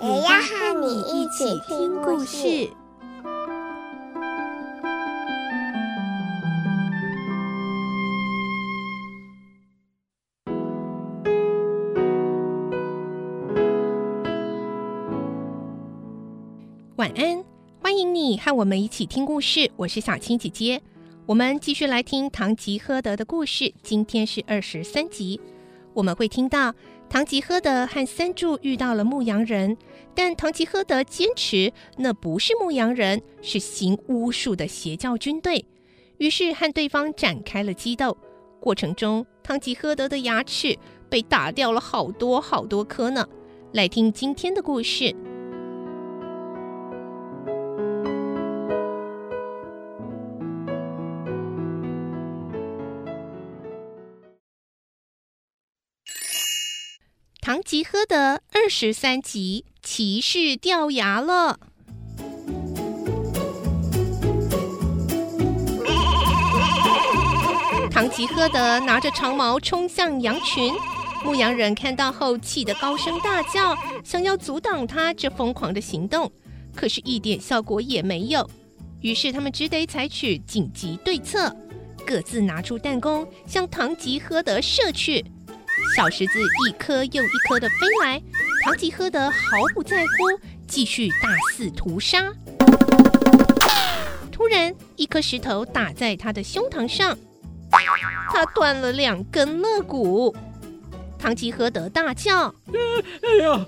也要和你一起听故事。晚安，欢迎你和我们一起听故事。我是小青姐姐，我们继续来听唐吉诃德的故事。今天是二十三集，我们会听到唐吉诃德和三柱遇到了牧羊人，但唐吉诃德坚持那不是牧羊人，是行巫术的邪教军队，于是和对方展开了激斗。过程中，唐吉诃德的牙齿被打掉了好多好多颗呢。来听今天的故事。唐吉诃德二十三集，骑士掉牙了。唐吉诃德拿着长矛冲向羊群，牧羊人看到后气得高声大叫，想要阻挡他这疯狂的行动，可是一点效果也没有。于是他们只得采取紧急对策，各自拿出弹弓向唐吉诃德射去。小石子一颗又一颗的飞来，唐吉诃德毫不在乎，继续大肆屠杀。突然，一颗石头打在他的胸膛上，他断了两根肋骨。唐吉诃德大叫：“哎呀，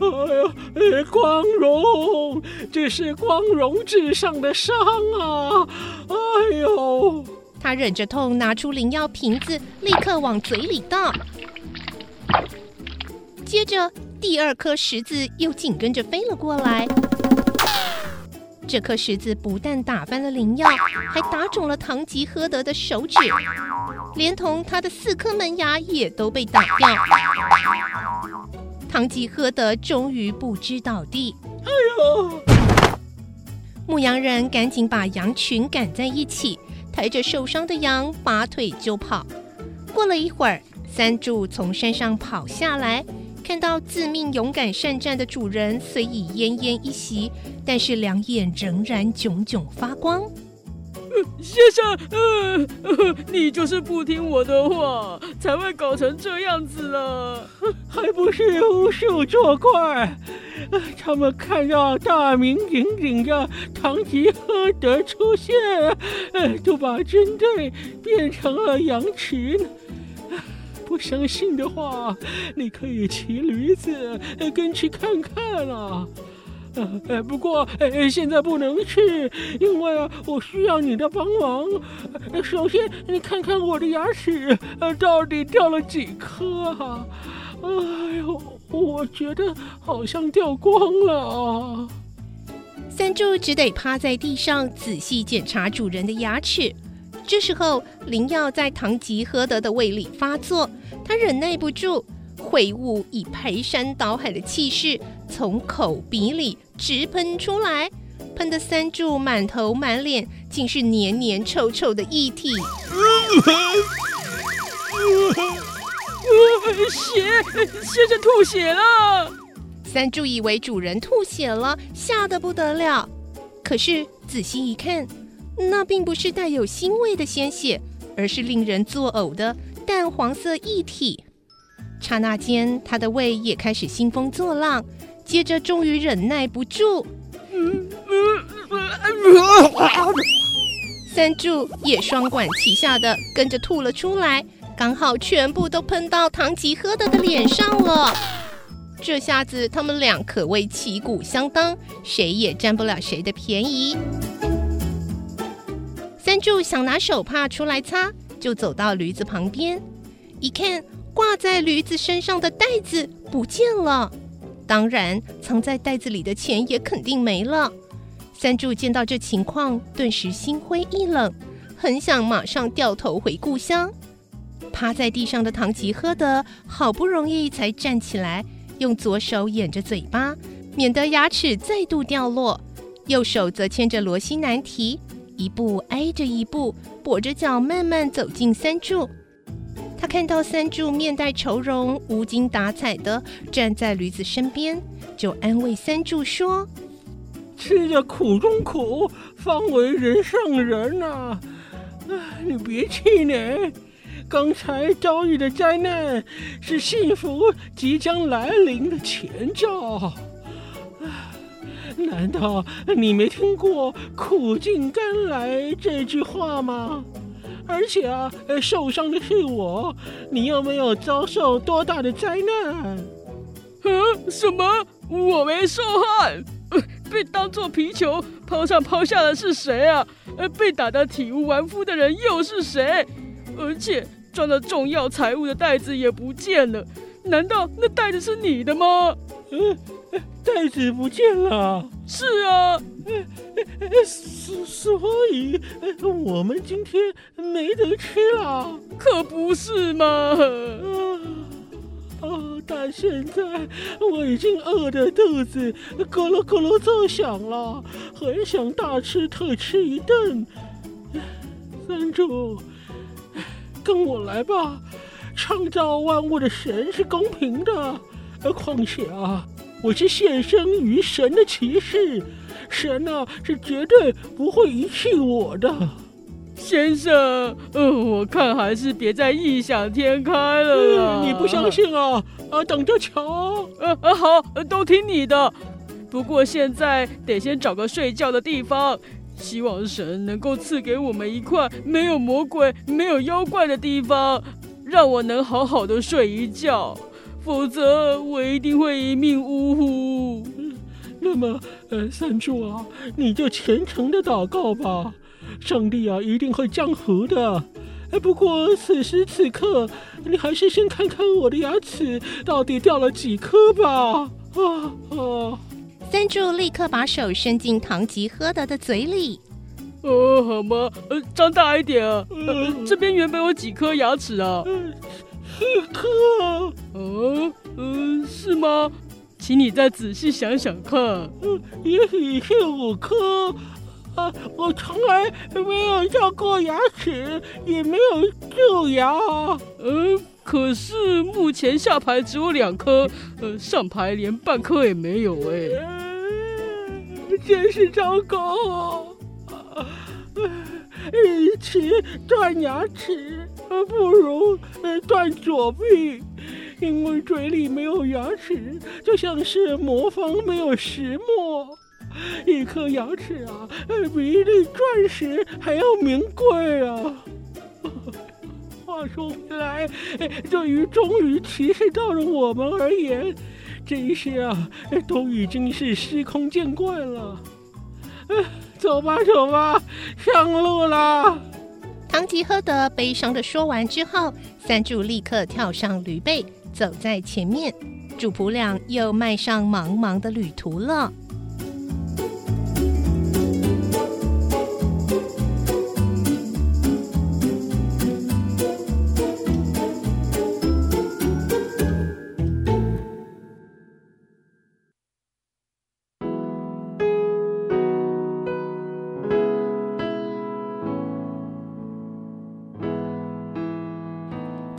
哎呀，光荣，这是光荣至上的伤啊！哎呦！”他忍着痛，拿出灵药瓶子，立刻往嘴里倒。接着，第二颗石子又紧跟着飞了过来。这颗石子不但打翻了灵药，还打肿了唐吉诃德的手指，连同他的四颗门牙也都被打掉。唐吉诃德终于不支倒地。哎呦！牧羊人赶紧把羊群赶在一起。抬着受伤的羊，拔腿就跑。过了一会儿，三柱从山上跑下来，看到自命勇敢善战的主人虽已奄奄一息，但是两眼仍然炯炯发光。先生，呃，你就是不听我的话，才会搞成这样子了，还不是巫术作怪？他们看到大名鼎鼎的唐吉诃德出现，呃，就把军队变成了羊群。不相信的话，你可以骑驴子跟去看看啊。呃，不过呃，现在不能去，因为啊，我需要你的帮忙。首先，你看看我的牙齿，呃，到底掉了几颗啊？哎呦！我觉得好像掉光了。三柱只得趴在地上仔细检查主人的牙齿。这时候，灵药在唐吉诃德的胃里发作，他忍耐不住，秽物以排山倒海的气势从口鼻里直喷出来，喷得三柱满头满脸竟是黏黏臭臭的液体。血！先生吐血了！三柱以为主人吐血了，吓得不得了。可是仔细一看，那并不是带有腥味的鲜血，而是令人作呕的淡黄色液体。刹那间，他的胃也开始兴风作浪，接着终于忍耐不住，三柱也双管齐下的跟着吐了出来。刚好全部都喷到唐吉诃德的脸上了，这下子他们俩可谓旗鼓相当，谁也占不了谁的便宜。三柱想拿手帕出来擦，就走到驴子旁边，一看挂在驴子身上的袋子不见了，当然，藏在袋子里的钱也肯定没了。三柱见到这情况，顿时心灰意冷，很想马上掉头回故乡。趴在地上的唐吉诃德好不容易才站起来，用左手掩着嘴巴，免得牙齿再度掉落；右手则牵着罗西南提，一步挨着一步，跛着脚慢慢走进三柱。他看到三柱面带愁容、无精打采地站在驴子身边，就安慰三柱说：“吃着苦中苦，方为人上人呐、啊！你别气馁。”刚才遭遇的灾难是幸福即将来临的前兆。难道你没听过“苦尽甘来”这句话吗？而且啊，受伤的是我，你又没有遭受多大的灾难。嗯，什么？我没受害？被当做皮球抛上抛下的是谁啊？呃被打得体无完肤的人又是谁？而且。装了重要财物的袋子也不见了，难道那袋子是你的吗？嗯，袋子不见了。是啊，所所以我们今天没得吃了，可不是吗？啊啊！但现在我已经饿得肚子咯噜咯噜作响了，很想大吃特吃一顿。三柱。跟我来吧，创造万物的神是公平的，而况且啊，我是献身于神的骑士，神呢、啊、是绝对不会遗弃我的。先生，呃，我看还是别再异想天开了、嗯。你不相信啊？啊，等着瞧。呃呃，好，都听你的。不过现在得先找个睡觉的地方。希望神能够赐给我们一块没有魔鬼、没有妖怪的地方，让我能好好的睡一觉，否则我一定会一命呜呼。那么，呃，三柱啊，你就虔诚的祷告吧，上帝啊一定会降福的。哎，不过此时此刻，你还是先看看我的牙齿到底掉了几颗吧。啊啊！三柱立刻把手伸进唐吉诃德的嘴里。哦，好吗？呃，张大一点啊。呃，这边原本有几颗牙齿啊？四 颗。哦，嗯，是吗？请你再仔细想想看。嗯，也许是五颗。啊，我从来没有掉过牙齿，也没有蛀牙。嗯。可是目前下排只有两颗，呃，上排连半颗也没有哎，真是糟糕啊！与其断牙齿，不如断左臂，因为嘴里没有牙齿，就像是魔方没有石磨，一颗牙齿啊，比一粒钻石还要名贵啊！话说回来，对于忠于骑士道的我们而言，这些啊，都已经是司空见惯了。走吧，走吧，上路了。唐吉诃德悲伤的说完之后，三柱立刻跳上驴背，走在前面，主仆俩又迈上茫茫的旅途了。